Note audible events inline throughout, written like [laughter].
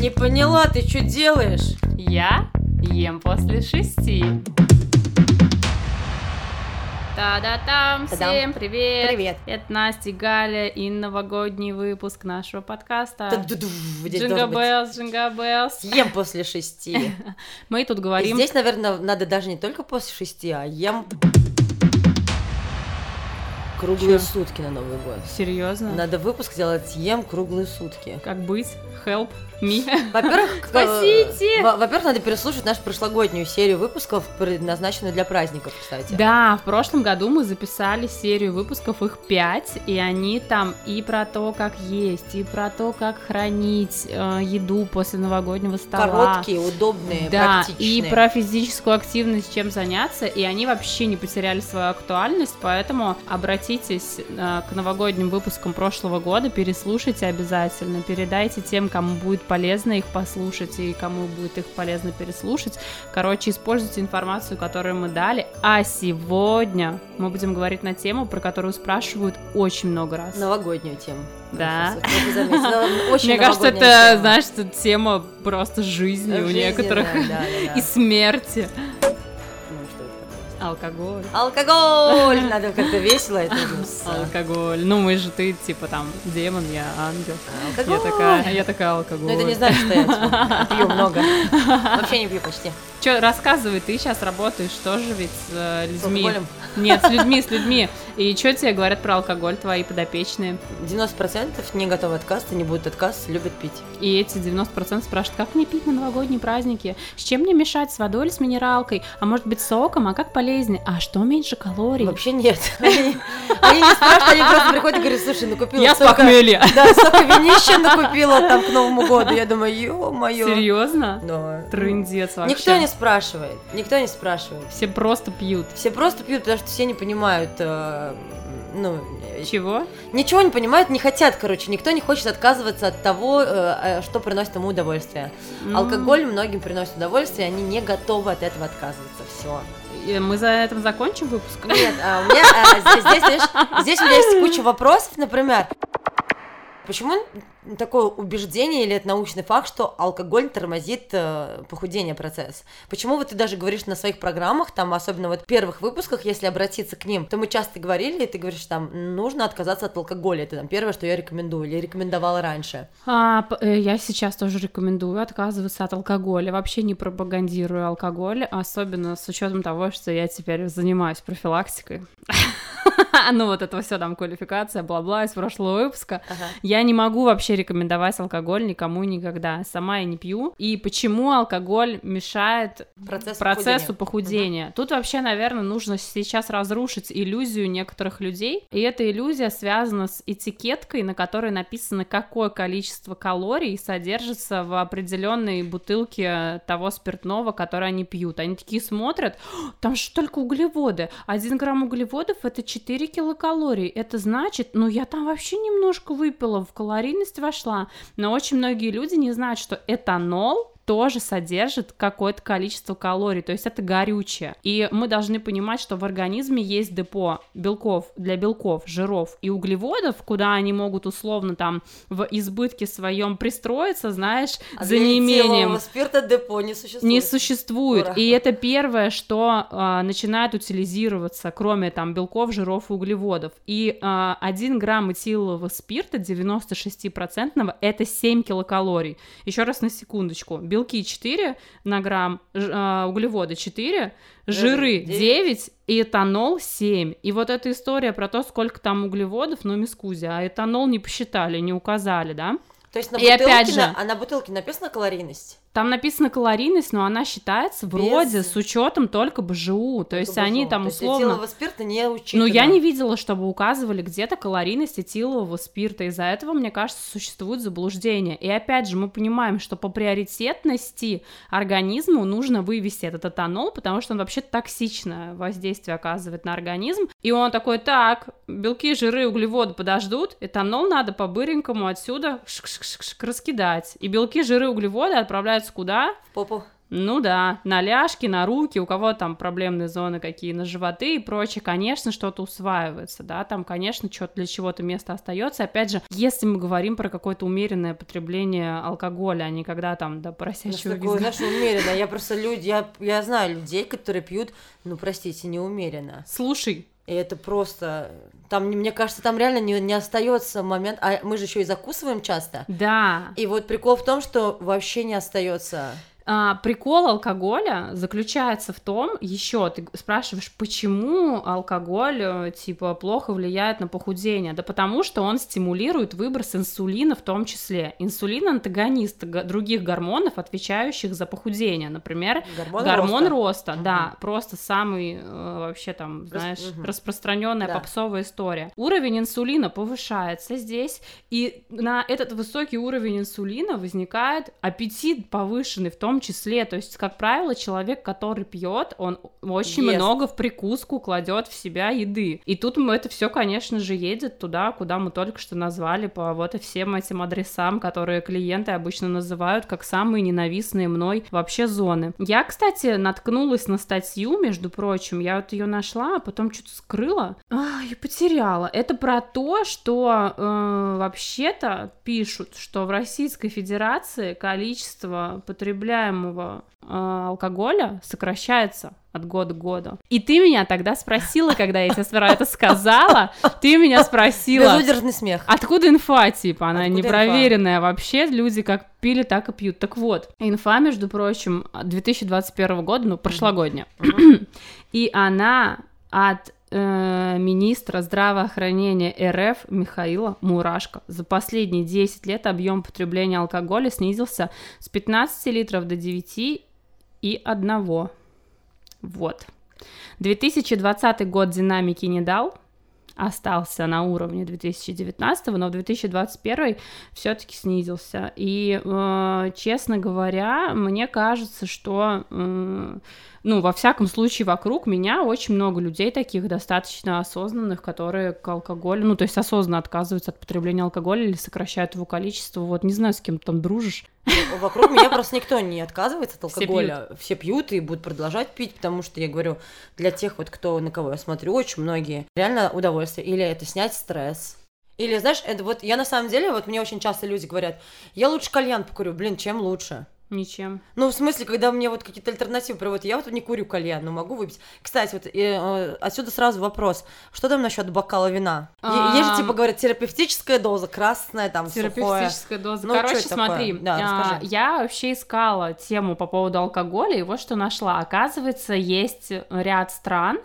Не поняла, ты что делаешь? Я ем после шести. Та-да-там, Та-дам. всем привет! Привет. Это Настя и Галя и новогодний выпуск нашего подкаста. Та-ду-ду, Здесь джингл должен быть. Bells, jingle bells. Ем после шести. [laughs] Мы тут И говорим... здесь, наверное, надо даже не только после шести, а ем круглые Чё? сутки на Новый год. Серьезно? Надо выпуск делать ем круглые сутки. Как быть? Help. Во-первых, к- Спасите! во- во-первых, надо переслушать нашу прошлогоднюю серию выпусков, предназначенную для праздников, кстати. Да, в прошлом году мы записали серию выпусков, их пять, и они там и про то, как есть, и про то, как хранить э, еду после новогоднего стола. Короткие, удобные, Да, практичные. и про физическую активность, чем заняться, и они вообще не потеряли свою актуальность, поэтому обратитесь э, к новогодним выпускам прошлого года, переслушайте обязательно, передайте тем, кому будет полезно их послушать и кому будет их полезно переслушать. Короче, используйте информацию, которую мы дали, а сегодня мы будем говорить на тему, про которую спрашивают очень много раз. Новогоднюю тему. Да. Заметила. Очень [laughs] Мне кажется, это, тема. знаешь, это тема просто жизни у Жизненная, некоторых да, да, да. [laughs] и смерти. Алкоголь. Алкоголь! [laughs] Надо как-то весело это. Алкоголь. Ну, мы же ты, типа, там, демон, я ангел. Я Алкоголь! такая, я такая алкоголь. Ну это не значит, что я типа, [laughs] пью много. Вообще не пью почти. Че, рассказывай, ты сейчас работаешь тоже ведь с э, С людьми. алкоголем. Нет, с людьми, с людьми. И что тебе говорят про алкоголь твои подопечные? 90% не готовы отказ, не будут отказ, любят пить. И эти 90% спрашивают, как мне пить на новогодние праздники? С чем мне мешать, с водой или с минералкой? А может быть соком? А как полезнее? А что меньше калорий? Вообще нет. Они, [laughs] они не спрашивают, они просто приходят и говорят, слушай, накупила Я столько... похмелья. [laughs] Да, столько винища накупила там к Новому году. Я думаю, ё-моё. Серьезно? Да. Трындец вообще. Никто не спрашивает, никто не спрашивает. Все просто пьют. Все просто пьют, потому что все не понимают, э, ну, Чего? ничего не понимают, не хотят, короче, никто не хочет отказываться от того, э, э, что приносит ему удовольствие. М. Алкоголь многим приносит удовольствие, они не готовы от этого отказываться, все. Мы за этим закончим выпуск? Нет, а у меня а, здесь, здесь, здесь у меня есть куча вопросов, например. Почему такое убеждение или это научный факт, что алкоголь тормозит э, похудение процесс? Почему вот ты даже говоришь на своих программах, там, особенно вот в первых выпусках, если обратиться к ним, то мы часто говорили, и ты говоришь, там, нужно отказаться от алкоголя, это там первое, что я рекомендую, или рекомендовала раньше. А, э, я сейчас тоже рекомендую отказываться от алкоголя. Вообще не пропагандирую алкоголь, особенно с учетом того, что я теперь занимаюсь профилактикой. [laughs] Ну вот это все там квалификация, бла-бла из прошлого выпуска. Ага. Я не могу вообще рекомендовать алкоголь никому никогда. Сама я не пью. И почему алкоголь мешает Процесс процессу похудения. похудения. Тут вообще, наверное, нужно сейчас разрушить иллюзию некоторых людей. И эта иллюзия связана с этикеткой, на которой написано, какое количество калорий содержится в определенной бутылке того спиртного, которое они пьют. Они такие смотрят, «О, там же только углеводы. Один грамм углеводов это 4 килокалорий. Это значит, ну я там вообще немножко выпила, в калорийность вошла. Но очень многие люди не знают, что этанол тоже содержит какое-то количество калорий, то есть это горючее. И мы должны понимать, что в организме есть депо белков для белков, жиров и углеводов, куда они могут условно там в избытке своем пристроиться, знаешь, А за неимением спирта депо не существует. не существует. Ура. И это первое, что а, начинает утилизироваться, кроме там белков, жиров и углеводов. И а, 1 грамм этилового спирта 96% это 7 килокалорий. Еще раз на секундочку. Белки 4 на грамм, а, углеводы 4, жиры девять. 9 и этанол 7. И вот эта история про то, сколько там углеводов, ну, мискузи, а этанол не посчитали, не указали, да? То есть на И опять бутылке, же- на- а на бутылке написана калорийность? Там написано калорийность, но она считается Без- вроде с учетом только БЖУ. То есть Только они там То есть условно. этилового спирта не учитывано. Ну, я не видела, чтобы указывали где-то калорийность этилового спирта. Из-за этого, мне кажется, существует заблуждение. И опять же, мы понимаем, что по приоритетности организму нужно вывести этот этанол, потому что он вообще токсичное воздействие оказывает на организм. И он такой, так, белки, жиры, углеводы подождут, этанол надо по-быренькому отсюда раскидать. И белки, жиры, углеводы отправляются куда? В попу. Ну да, на ляжки, на руки, у кого там проблемные зоны какие, на животы и прочее, конечно, что-то усваивается, да, там, конечно, что-то для чего-то место остается. Опять же, если мы говорим про какое-то умеренное потребление алкогаля, а не когда там до поросячьего ну, такое, знаешь, умеренно. Я просто люди, я, я знаю людей, которые пьют, ну, простите, неумеренно. Слушай, и это просто... Там, мне кажется, там реально не, не остается момент... А мы же еще и закусываем часто. Да. И вот прикол в том, что вообще не остается а, прикол алкоголя заключается в том, еще ты спрашиваешь, почему алкоголь э, типа плохо влияет на похудение? Да потому что он стимулирует выброс инсулина в том числе. Инсулин антагонист других гормонов, отвечающих за похудение, например, гормон, гормон роста, роста угу. да, просто самый э, вообще там, знаешь, угу. распространенная да. попсовая история. Уровень инсулина повышается здесь, и на этот высокий уровень инсулина возникает аппетит повышенный в том том числе. То есть, как правило, человек, который пьет, он очень Ест. много в прикуску кладет в себя еды. И тут мы это все, конечно же, едет туда, куда мы только что назвали, по вот и всем этим адресам, которые клиенты обычно называют как самые ненавистные мной вообще зоны. Я, кстати, наткнулась на статью, между прочим, я вот ее нашла, а потом что-то скрыла, а, и потеряла. Это про то, что э, вообще-то пишут, что в Российской Федерации количество потребляемых потребляемого э, алкоголя сокращается от года к году. И ты меня тогда спросила, когда я тебе про это сказала, ты меня спросила... Безудержный смех. Откуда инфа, типа, она откуда непроверенная инфа? вообще, люди как пили, так и пьют. Так вот, инфа, между прочим, 2021 года, ну, прошлогодняя, и она от э, министра здравоохранения РФ Михаила Мурашко. За последние 10 лет объем потребления алкоголя снизился с 15 литров до 9 и 1. Вот. 2020 год динамики не дал, остался на уровне 2019, но в 2021 все-таки снизился. И, э, честно говоря, мне кажется, что э, ну, во всяком случае, вокруг меня очень много людей таких достаточно осознанных, которые к алкоголю, ну, то есть осознанно отказываются от потребления алкоголя или сокращают его количество. Вот, не знаю, с кем там дружишь. Вокруг меня просто никто не отказывается от алкоголя. Все пьют. Все пьют и будут продолжать пить, потому что, я говорю, для тех вот, кто, на кого я смотрю, очень многие, реально удовольствие. Или это снять стресс, или, знаешь, это вот я на самом деле, вот мне очень часто люди говорят, я лучше кальян покурю, блин, чем лучше? Ничем. Ну, в смысле, когда мне вот какие-то альтернативы приводят, я вот не курю кальян, но могу выпить. Кстати, вот э, отсюда сразу вопрос, что там насчет бокала вина? А... Есть же, типа, говорят, терапевтическая доза, красная, там, Терапевтическая сухое. доза. Ну, Короче, смотри, да, а, я вообще искала тему по поводу алкоголя, и вот что нашла. Оказывается, есть ряд стран,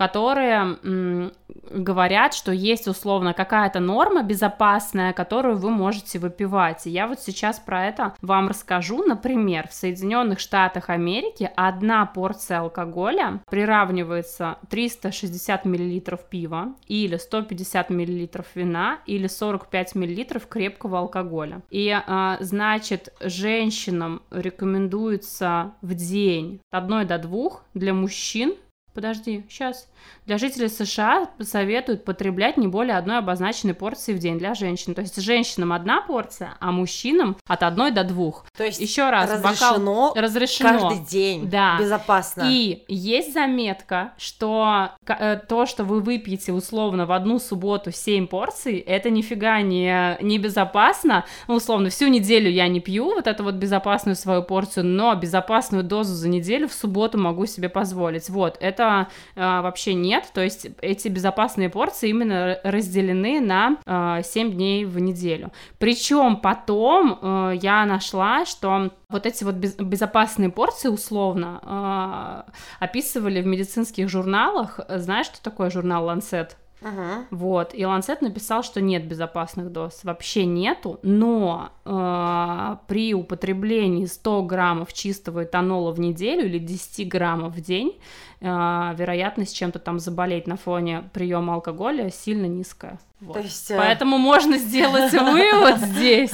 которые м, говорят, что есть условно какая-то норма безопасная, которую вы можете выпивать. И я вот сейчас про это вам расскажу. Например, в Соединенных Штатах Америки одна порция алкоголя приравнивается 360 миллилитров пива или 150 миллилитров вина или 45 миллилитров крепкого алкоголя. И а, значит, женщинам рекомендуется в день от 1 до 2 для мужчин Подожди, сейчас. Для жителей США советуют потреблять не более одной обозначенной порции в день для женщин. То есть женщинам одна порция, а мужчинам от одной до двух. То есть еще раз разрешено, бокал разрешено каждый день, да. безопасно. И есть заметка, что э, то, что вы выпьете условно в одну субботу 7 порций, это нифига не, не безопасно. Ну, условно, всю неделю я не пью вот эту вот безопасную свою порцию, но безопасную дозу за неделю в субботу могу себе позволить. Вот, это э, вообще нет, то есть эти безопасные порции именно разделены на э, 7 дней в неделю. Причем потом э, я нашла, что вот эти вот без, безопасные порции условно э, описывали в медицинских журналах. Знаешь, что такое журнал Lancet? Uh-huh. Вот, и Ланцет написал, что нет безопасных доз, вообще нету, но э, при употреблении 100 граммов чистого этанола в неделю или 10 граммов в день вероятность чем-то там заболеть на фоне приема алкоголя сильно низкая. Вот. То есть, э, Поэтому можно сделать [laughs] вывод здесь.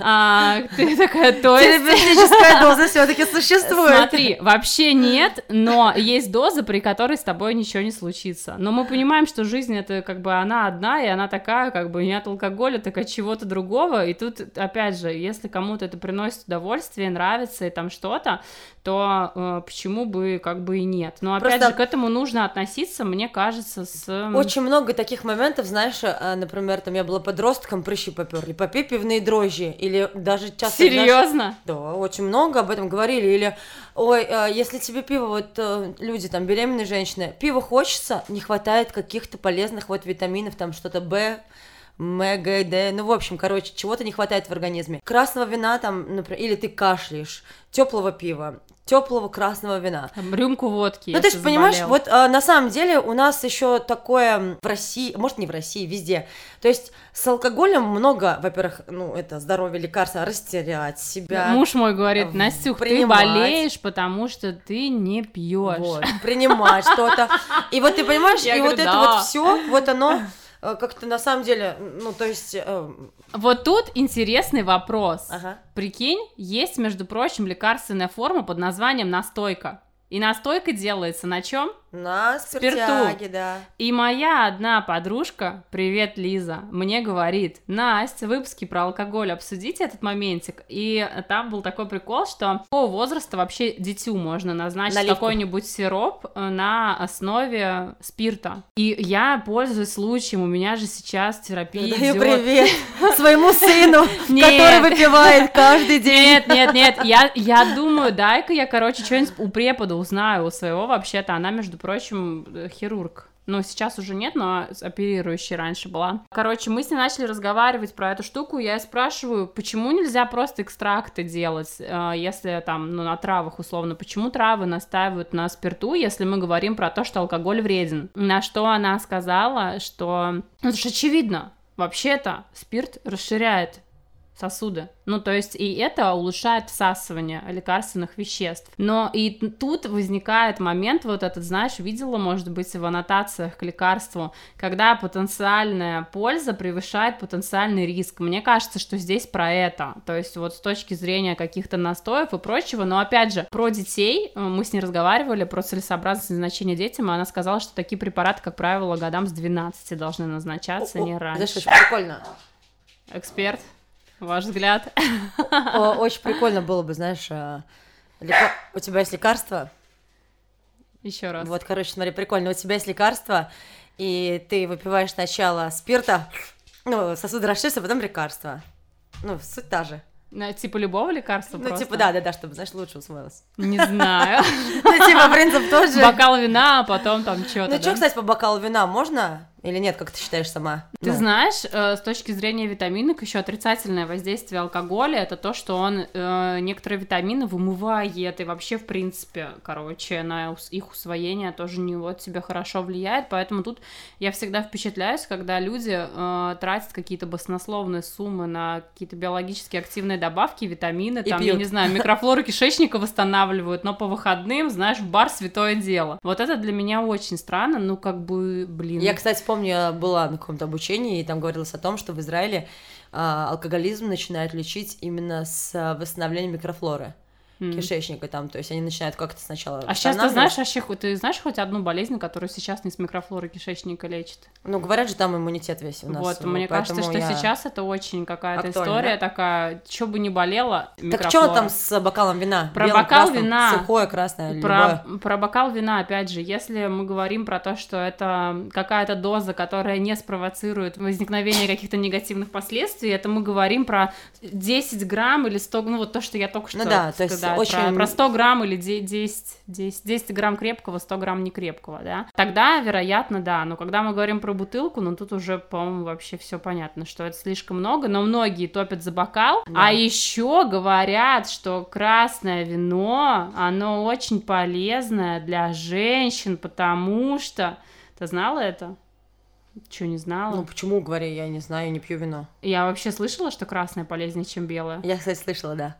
А, ты такая, то есть... терапевтическая доза все-таки существует. Смотри, вообще нет, но есть доза, при которой с тобой ничего не случится. Но мы понимаем, что жизнь это как бы она одна, и она такая, как бы не от алкоголя, так от чего-то другого. И тут, опять же, если кому-то это приносит удовольствие, нравится и там что-то, то э, почему бы как бы и нет. Но опять Просто- же, к этому нужно относиться, мне кажется, с... м, Очень много таких моментов, знаешь, э, например, там я была подростком, прыщи поперли, попей пивные дрожжи, или даже часто... знаешь, Серьезно? Да, очень много об этом говорили. Или, ой, э, если тебе пиво, вот э, люди, там, беременные женщины, пиво хочется, не хватает каких-то полезных вот витаминов, там что-то Б, М, Г, Д, ну, в общем, короче, чего-то не хватает в организме. Красного вина там, например, или ты кашляешь, теплого пива, теплого красного вина. Там, рюмку водки, Ну, если есть, понимаешь, заболел. вот а, на самом деле у нас еще такое в России, может, не в России, везде. То есть с алкоголем много, во-первых, ну, это здоровье, лекарства, растерять себя. Муж мой говорит, в- Настюх, ты принимать. болеешь, потому что ты не пьешь. Вот, принимать что-то. И вот ты понимаешь, и вот это вот все, вот оно э, как-то на самом деле, ну, то есть... э, Вот тут интересный вопрос. Ага. Прикинь, есть, между прочим, лекарственная форма под названием настойка. И настойка делается на чем? На Спирту. спиртяге, да. И моя одна подружка, привет, Лиза, мне говорит, Настя, в выпуске про алкоголь обсудите этот моментик. И там был такой прикол, что по возраста вообще дитю можно назначить Наливку. какой-нибудь сироп э, на основе спирта. И я пользуюсь случаем, у меня же сейчас терапия Даю идет. привет [laughs] своему сыну, который выпивает каждый день. Нет, нет, нет, я, я думаю, дай-ка я, короче, что-нибудь у препода узнаю, у своего вообще-то, она, между прочим, э, хирург. Ну, сейчас уже нет, но оперирующей раньше была. Короче, мы с ней начали разговаривать про эту штуку, я спрашиваю, почему нельзя просто экстракты делать, э, если там, ну, на травах условно, почему травы настаивают на спирту, если мы говорим про то, что алкоголь вреден? На что она сказала, что, ну, это же очевидно, вообще-то спирт расширяет сосуды. Ну, то есть и это улучшает всасывание лекарственных веществ. Но и тут возникает момент, вот этот, знаешь, видела, может быть, в аннотациях к лекарству, когда потенциальная польза превышает потенциальный риск. Мне кажется, что здесь про это. То есть вот с точки зрения каких-то настоев и прочего. Но опять же, про детей э, мы с ней разговаривали, про целесообразность назначения детям, и она сказала, что такие препараты, как правило, годам с 12 должны назначаться, О, не о, раньше. Знаешь, очень прикольно. Эксперт, ваш взгляд? Очень прикольно было бы, знаешь, э, лека- у тебя есть лекарство, Еще раз. вот, короче, смотри, прикольно, у тебя есть лекарство, и ты выпиваешь сначала спирта, ну, сосуды расширятся, а потом лекарство. Ну, суть та же. На- типа любого лекарства Ну, просто? типа, да-да-да, чтобы, знаешь, лучше усвоилось. Не знаю. [laughs] Ну, типа, принцип тот же. Бокал вина, а потом там что-то, Ну, что, кстати, по бокалу вина можно или нет, как ты считаешь сама? Ты Ну, знаешь, э, с точки зрения витаминок, еще отрицательное воздействие алкоголя это то, что он э, некоторые витамины вымывает, и вообще, в принципе, короче, на их усвоение тоже не вот тебе хорошо влияет. Поэтому тут я всегда впечатляюсь, когда люди э, тратят какие-то баснословные суммы на какие-то биологически активные добавки, витамины, И там, я пьют. не знаю, микрофлору кишечника восстанавливают, но по выходным, знаешь, в бар святое дело. Вот это для меня очень странно, ну, как бы, блин. Я, кстати, помню, я была на каком-то обучении, и там говорилось о том, что в Израиле а, алкоголизм начинают лечить именно с а, восстановлением микрофлоры М. кишечника там, то есть они начинают как-то сначала А сейчас ты знаешь, вообще, ты знаешь хоть одну болезнь, которую сейчас не с микрофлоры кишечника лечит? Ну, говорят же, там иммунитет весь у нас. вот, мне кажется, что я- сейчас это очень какая-то история да? такая, что бы ни болело, Так что там с бокалом вина? Про Белым, бокал красным, вина. Сухое, красное, Про, любое. про бокал вина, опять же, если мы говорим про то, что это какая-то доза, которая не спровоцирует возникновение каких-то негативных последствий, это мы говорим про 10 грамм или 100, ну вот то, что я только что Ну да, то есть про- очень- про, 100 грамм или де- 10, 10, 10 грамм крепкого, 100 грамм некрепкого, да, тогда, вероятно, да, но когда мы говорим про бутылку, ну тут уже, по-моему, вообще все понятно, что это слишком много, но многие топят за бокал, Да. а еще говорят, что красное вино, оно очень полезное для женщин, потому что... Ты знала это? Че, не знала? Ну, почему, говорю, я не знаю, я не пью вино. Я вообще слышала, что красное полезнее, чем белое. Я, кстати, слышала, да.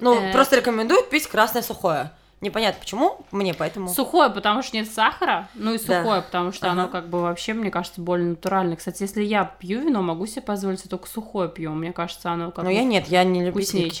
Ну, Э. просто рекомендуют пить красное сухое. Непонятно почему мне, поэтому... Сухое, потому что нет сахара, ну и Да. сухое, потому что Ага. оно как бы вообще, мне кажется, более натуральное. Кстати, если я пью вино, могу себе позволить, я только сухое пью. Мне кажется, оно как Но бы- я нет, я не чем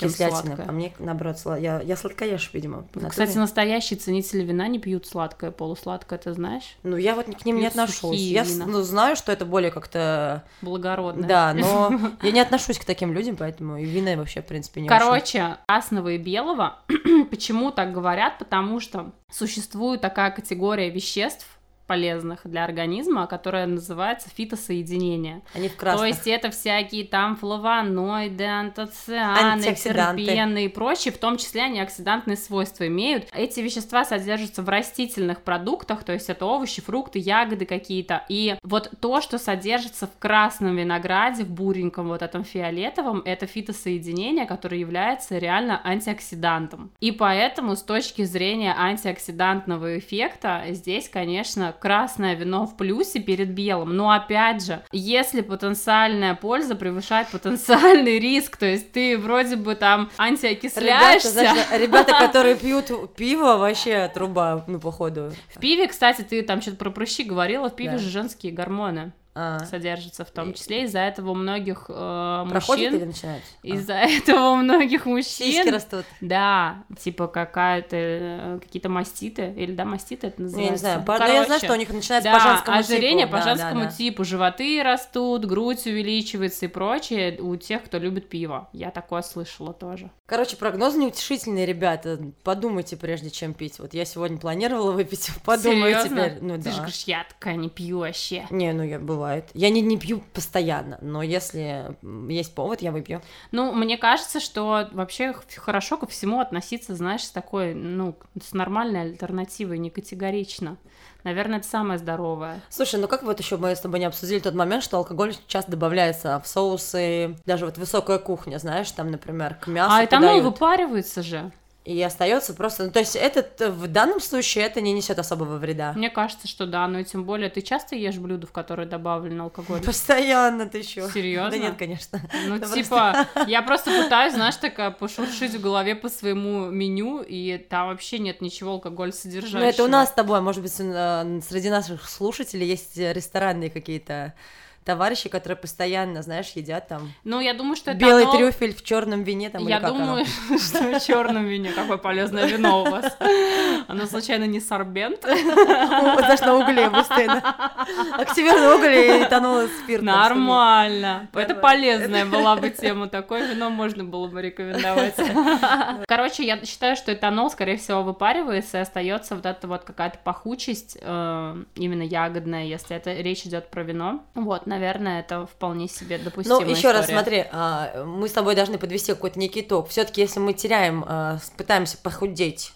кислятины. сладкое. А мне, наоборот, сла- я, я сладкоешь, видимо. по Кстати, настоящие ценители вина не пьют сладкое, полусладкое, ты знаешь? Ну, я вот к ним не пьют отношусь. сухие Я вина. ну, знаю, что это более как-то... Благородное. Да, [laughs] но я не отношусь к таким людям, поэтому и вина вообще, в принципе, не. Короче, красного и белого, [clears throat] почему так говорят? Потому что существует такая категория веществ полезных для организма, которая называется фитосоединение. Они в То красных. есть это всякие там флавоноиды, антоцианы, терпены и прочее, в том числе они оксидантные свойства имеют. Эти вещества содержатся в растительных продуктах, то есть это овощи, фрукты, ягоды какие-то. И вот то, что содержится в красном винограде, в буреньком вот этом фиолетовом, это фитосоединение, которое является реально антиоксидантом. И поэтому с точки зрения антиоксидантного эффекта здесь, конечно, красное вино в плюсе перед белым. Но опять же, если потенциальная польза превышает потенциальный риск, то есть ты вроде бы там Ребята, антиокисляешься. знаешь, [laughs] ребята, которые пьют пиво, вообще труба, ну, походу. В пиве, кстати, ты там что-то про прыщи говорила, в пиве Да. же женские гормоны А, содержатся в том числе. Из-за этого у многих э, проходит мужчин... или начинает? А. Из-за [laughs] этого у многих Сиськи мужчин... растут. Да, типа какая-то, э, какие-то маститы, или да, маститы это называется. Я не знаю, Ну, по- но я знаю, короче, что у них начинается да, по женскому ожирение типу. по Да, женскому да, да. типу, животы растут, грудь увеличивается и прочее у тех, кто любит пиво. Я такое слышала тоже. Короче, прогнозы неутешительные, ребята. Подумайте, прежде чем пить. Вот я сегодня планировала выпить. [laughs] Подумаю Серьезно? теперь. Ну Ты да. же говоришь, я такая не пью вообще. Не, ну я бывает. Я не, не пью постоянно, но если есть повод, я выпью. Ну, мне кажется, что вообще хорошо ко всему относиться, знаешь, с такой, ну, с нормальной альтернативой, не категорично. Наверное, это самое здоровое. Слушай, ну как вот еще мы с тобой не обсудили тот момент, что алкоголь часто добавляется в соусы, даже вот высокая кухня, знаешь, там, например, к мясу а это оно и подают. выпаривается же. И остается просто, ну, то есть этот э, в данном случае это не несет особого вреда. Мне кажется, что да, но и тем более ты часто ешь блюда, в которые добавлен алкоголь? Постоянно ты еще. Серьезно? Да нет, конечно. Ну, Да типа, я просто пытаюсь, знаешь, такая пошуршить в голове по своему меню, и там вообще нет ничего алкоголь содержащего. Ну, это у нас с тобой, может быть, э, среди наших слушателей есть э, ресторанные какие-то товарищи, которые постоянно, знаешь, едят там Ну, я думаю, что это белый оно- трюфель в черном вине там Я думаю, [laughs] что в черном вине какое полезное вино у вас. Оно случайно не сорбент? оно. Знаешь, на угле постоянно. Активированный уголь и этанол спирт. Нормально. Это полезная была бы тема. Такое вино можно было бы рекомендовать. Короче, я считаю, что этанол, скорее всего, выпаривается и остается вот эта вот какая-то пахучесть, э, именно ягодная, если это речь идет про вино. Вот, наверное, это вполне себе допустимая Ну, еще раз история. смотри, а, мы с тобой должны подвести какой-то некий итог. Все-таки, если мы теряем, а, пытаемся похудеть,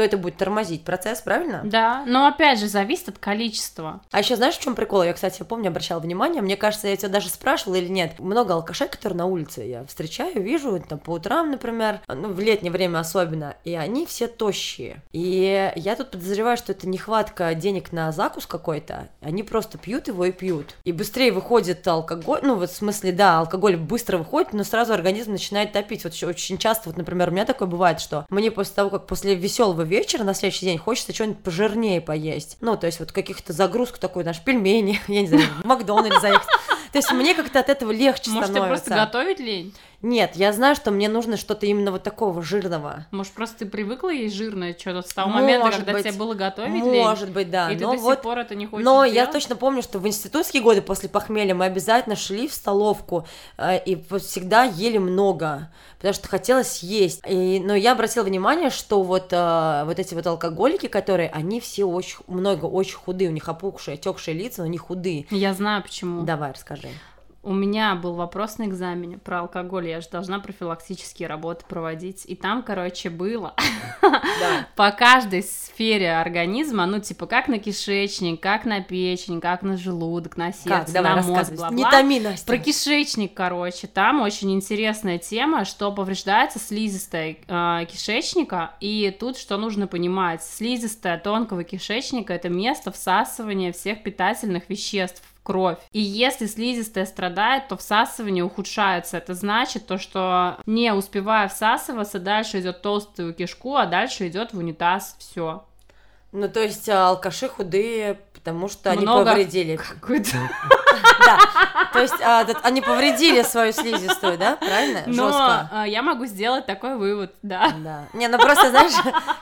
то это будет тормозить процесс, правильно? Да, но опять же, зависит от количества. А еще знаешь, в чем прикол? Я, кстати, помню, обращала внимание, мне кажется, я тебя даже спрашивала или нет. Много алкашей, которые на улице я встречаю, вижу, там, по утрам, например, ну, в летнее время особенно, и они все тощие. И я тут подозреваю, что это нехватка денег на закус какой-то, они просто пьют его и пьют. И быстрее выходит алкоголь, ну, вот в смысле, да, алкоголь быстро выходит, но сразу организм начинает топить. Вот очень часто, вот, например, у меня такое бывает, что мне после того, как после веселого вечера на следующий день хочется что-нибудь пожирнее поесть. Ну, то есть вот каких-то загрузку такой, наш пельмени, [laughs] я не знаю, в Макдональдс заехать. То есть мне как-то от этого легче Может, тебе становится. просто готовить лень? Нет, я знаю, что мне нужно что-то именно вот такого жирного. Может, просто ты привыкла есть жирное что-то с того момента, Может когда быть. тебе было готовить лень? Может быть, да. И ты но до сих вот пор это не хочешь Но я делать? точно помню, что в институтские годы после похмелья мы обязательно шли в столовку э, и всегда ели много, потому что хотелось есть. И, но я обратила внимание, что вот, э, вот эти вот алкоголики, которые, они все очень, много очень худые, у них опухшие, отекшие лица, но они худые. Я знаю, почему. Давай, расскажи. У меня был вопрос на экзамене про алкоголь, я же должна профилактические работы проводить. И там, короче, было Да. [laughs] по каждой сфере организма, ну, типа, как на кишечник, как на печень, как на желудок, на сердце, Как? Давай, на мозг, рассказывай. Не бла-бла. томи, Настя. Про кишечник, короче, там очень интересная тема, что повреждается слизистая э, кишечника, и тут что нужно понимать, слизистая тонкого кишечника это место всасывания всех питательных веществ кровь. И если слизистая страдает, то всасывание ухудшается. Это значит то, что не успевая всасываться, дальше идет толстую кишку, а дальше идет в унитаз. Все. Ну, то есть а, алкаши худые, потому что они Много повредили. Какой-то... [laughs] Да. То есть а, они повредили свою слизистую, да? Правильно? Но Жестко. а, я могу сделать такой вывод, да. Да. Не, ну просто, знаешь,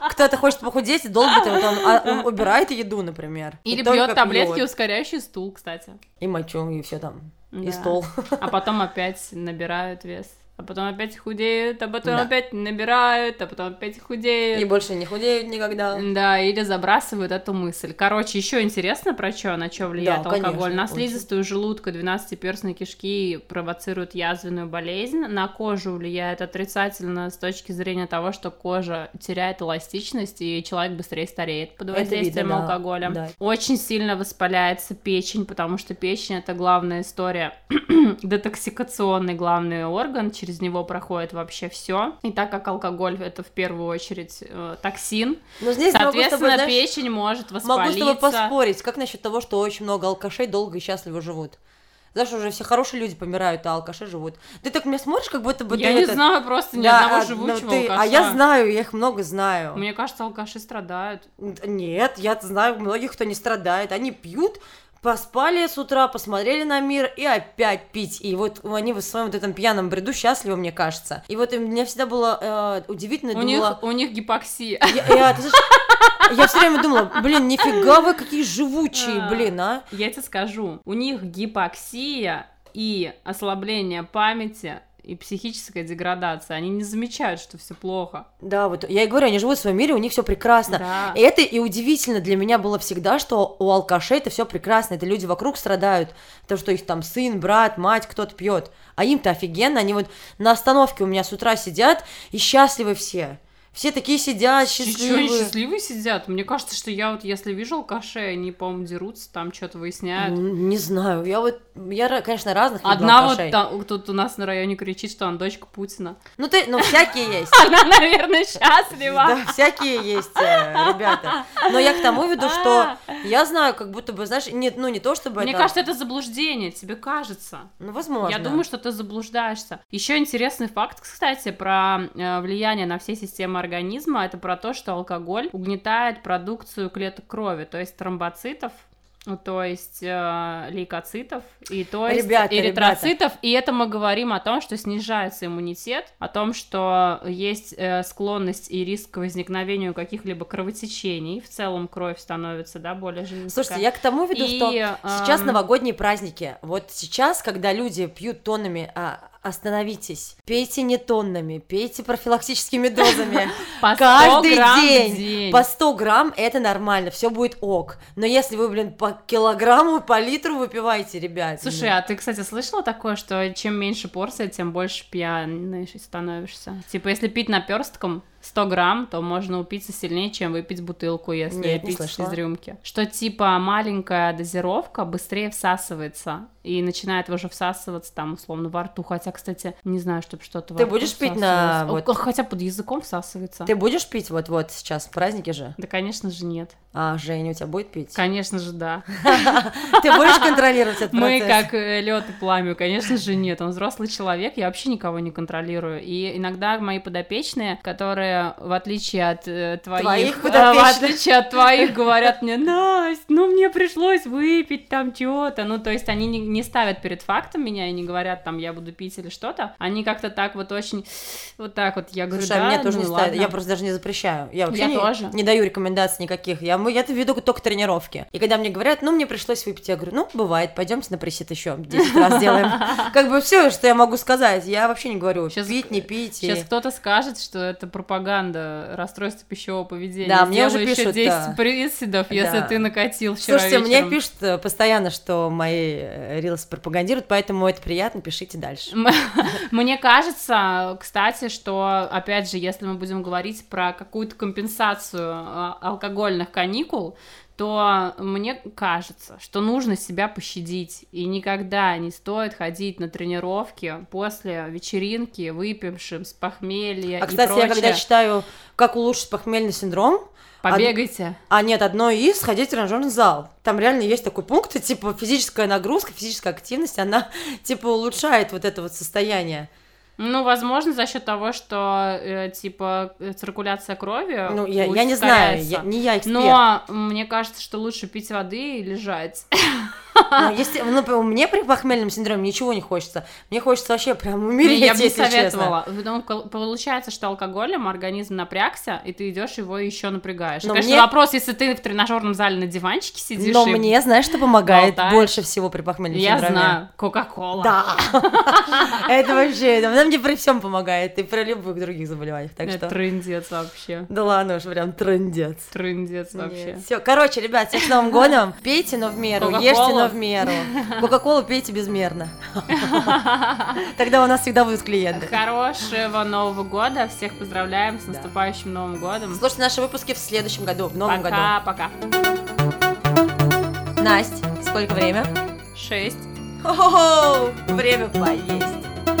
кто-то хочет похудеть и и вот он, а, убирает еду, например. Или пьет таблетки, пьёт. ускоряющие стул, кстати. И мочу, и все там. И стол. А потом опять набирают вес. А потом опять худеют, а потом Да. опять набирают, а потом опять худеют. И больше не худеют никогда. Да, или забрасывают эту мысль. Короче, еще интересно, про что, на что влияет Да, алкоголь. конечно, на очень. слизистую желудка 12-перстной кишки провоцирует язвенную болезнь, на кожу влияет отрицательно с точки зрения того, что кожа теряет эластичность, и человек быстрее стареет под воздействием видно, алкоголя. да. Очень сильно воспаляется печень, потому что печень это главная история, [clears throat] детоксикационный главный орган, через него проходит вообще все. И так как алкоголь это в первую очередь э, токсин, Но здесь могу с тобой, Соответственно, знаешь, печень может могу с воспалиться. тобой поспорить. Как насчет того, что очень много алкашей долго и счастливо живут? Знаешь, уже все хорошие люди помирают, а алкаши живут. Ты так меня смотришь, как будто бы Я ты не это- знаю просто ни Да, одного а, ну живучего ты- алкаша. А я знаю, я их много знаю. Мне кажется, алкаши страдают. Нет, я знаю многих, кто не страдает. Они пьют, поспали с утра, посмотрели на мир и опять пить. И вот они в своем вот этом пьяном бреду счастливы, мне кажется. И вот и мне всегда было э, удивительно, У думала... них, у них гипоксия. Я, я, ты знаешь, я все время думала, блин, нифига вы какие живучие, А. блин, а. Я тебе скажу, у них гипоксия и ослабление памяти и психическая деградация. Они не замечают, что все плохо. Да, вот я и говорю, они живут в своем мире, у них все прекрасно. Да. И это и удивительно для меня было всегда, что у алкашей это все прекрасно, это люди вокруг страдают, то, что их там сын, брат, мать, кто-то пьет, а им-то офигенно, они вот на остановке у меня с утра сидят и счастливы все. Все такие сидят, Чё, они счастливые. счастливые сидят? Мне кажется, что я вот, если вижу алкашей, они, по-моему, дерутся, там что-то выясняют. М, Не знаю, я вот, я, конечно, разных Одна вот алкашей. та- тут у нас на районе кричит, что она дочка Путина. Ну, ты, ну, всякие [laughs] есть. Она, наверное, счастлива. Да, всякие есть э, ребята. Но я к тому веду, что я знаю, как будто бы, знаешь, нет, ну не то чтобы Мне кажется, это заблуждение, тебе кажется. Ну, возможно. Я думаю, что ты заблуждаешься. Еще интересный факт, кстати, про э, влияние на все системы организма, это про то, что алкоголь угнетает продукцию клеток крови, то есть тромбоцитов, ну, то есть э, лейкоцитов, и то есть Ребята, эритроцитов, и это мы говорим о том, что снижается иммунитет, о том, что есть э, склонность и риск к возникновению каких-либо кровотечений, в целом кровь становится, да, более жизненная. Слушайте, я к тому веду, И, что сейчас эм, новогодние праздники. Вот сейчас, когда люди пьют тоннами, а, остановитесь, пейте не тоннами, пейте профилактическими дозами. [laughs] по 100 Каждый день. По 100 грамм это нормально, все будет ок. Но если вы, блин, по килограмму, по литру выпиваете, ребят. ну, Слушай, а ты, кстати, слышала такое, что чем меньше порция, тем больше пьяный становишься? Типа, если пить наперстком 100 грамм, то можно упиться сильнее, чем выпить бутылку, если Нет, не пить слышала. из рюмки. Что, типа, маленькая дозировка быстрее всасывается и начинает уже всасываться там, условно, во рту. Хотя, кстати, не знаю, чтобы что-то Ты будешь пить на вот- Хотя под языком всасывается. Ты будешь пить вот-вот сейчас, праздники же? Да, конечно же, нет. А Женя у тебя будет пить? Конечно же, да. [laughs] Ты будешь контролировать этот Мы как лед и пламя, конечно же, нет. Он взрослый человек, я вообще никого не контролирую. И иногда мои подопечные, которые, в отличие от э, твоих, Твоих э, в отличие от твоих, говорят мне, Настя, ну мне пришлось выпить там что-то. Ну, то есть они не, не ставят перед фактом меня и не говорят, там, я буду пить или что-то. Они как-то так вот очень, вот так вот, я говорю, Слушай, а да, мне тоже ну не ставят. ладно». Я просто даже не запрещаю. Я вообще Я не, тоже. не даю рекомендаций никаких. Я, я это веду только тренировки. И когда мне говорят, ну, мне пришлось выпить, я говорю, ну, бывает, пойдемте на пресет еще 10 раз сделаем. [laughs] Как бы все, что я могу сказать. Я вообще не говорю, пить, не пить. и- Сейчас кто-то скажет, что это пропаганда расстройства пищевого поведения. Да, мне уже пишут, 10 да. приседов, если Да. ты накатил вчера Слушайте, мне вечером. пишут э, постоянно, что мои э, рилсы пропагандируют, поэтому это приятно, пишите дальше. [laughs] Мне кажется, кстати, что, опять же, если мы будем говорить про какую-то компенсацию а, алкогольных каникул, то мне кажется, что нужно себя пощадить, и никогда не стоит ходить на тренировки после вечеринки, выпившим, с похмелья А, и кстати, я прочее. когда читаю, как улучшить похмельный синдром, Побегайте. а нет, одно из сходить в тренажерный зал. Там реально есть такой пункт, типа физическая нагрузка, физическая активность, она [laughs] типа улучшает вот это вот состояние. Ну, возможно, за счет того, что, э, типа, э, циркуляция крови Ну, я, я не знаю, я- не я эксперт. Но мне кажется, что лучше пить воды и лежать. [laughs] Но [laughs] если, ну, мне при похмельном синдроме ничего не хочется. Мне хочется вообще прям умереть, Ну, я бы честно. советовала. Ну, кол- получается, что алкоголем организм напрягся, и ты идешь его еще напрягаешь. Но Конечно, мне- вопрос, если ты в тренажерном зале на диванчике сидишь. Но и- мне, знаешь, что помогает болтаешь. больше всего при похмельном Я синдроме? знаю, Кока-Кола. Да. [laughs] Это вообще, она мне при всем помогает, и при любых других заболеваниях, так что... трындец вообще. Да ладно уж, прям трындец. Трындец вообще. Все, короче, ребят, всех с Новым годом. Пейте, но в меру, ешьте, но в меру. Кока-колу пейте безмерно. [laughs] Тогда у нас всегда будут клиенты. Хорошего Нового года. Всех поздравляем с наступающим Новым годом. Слушайте наши выпуски в следующем году, в новом году. Пока-пока. Настя, сколько время? Шесть. Хо-хо-хо, время поесть.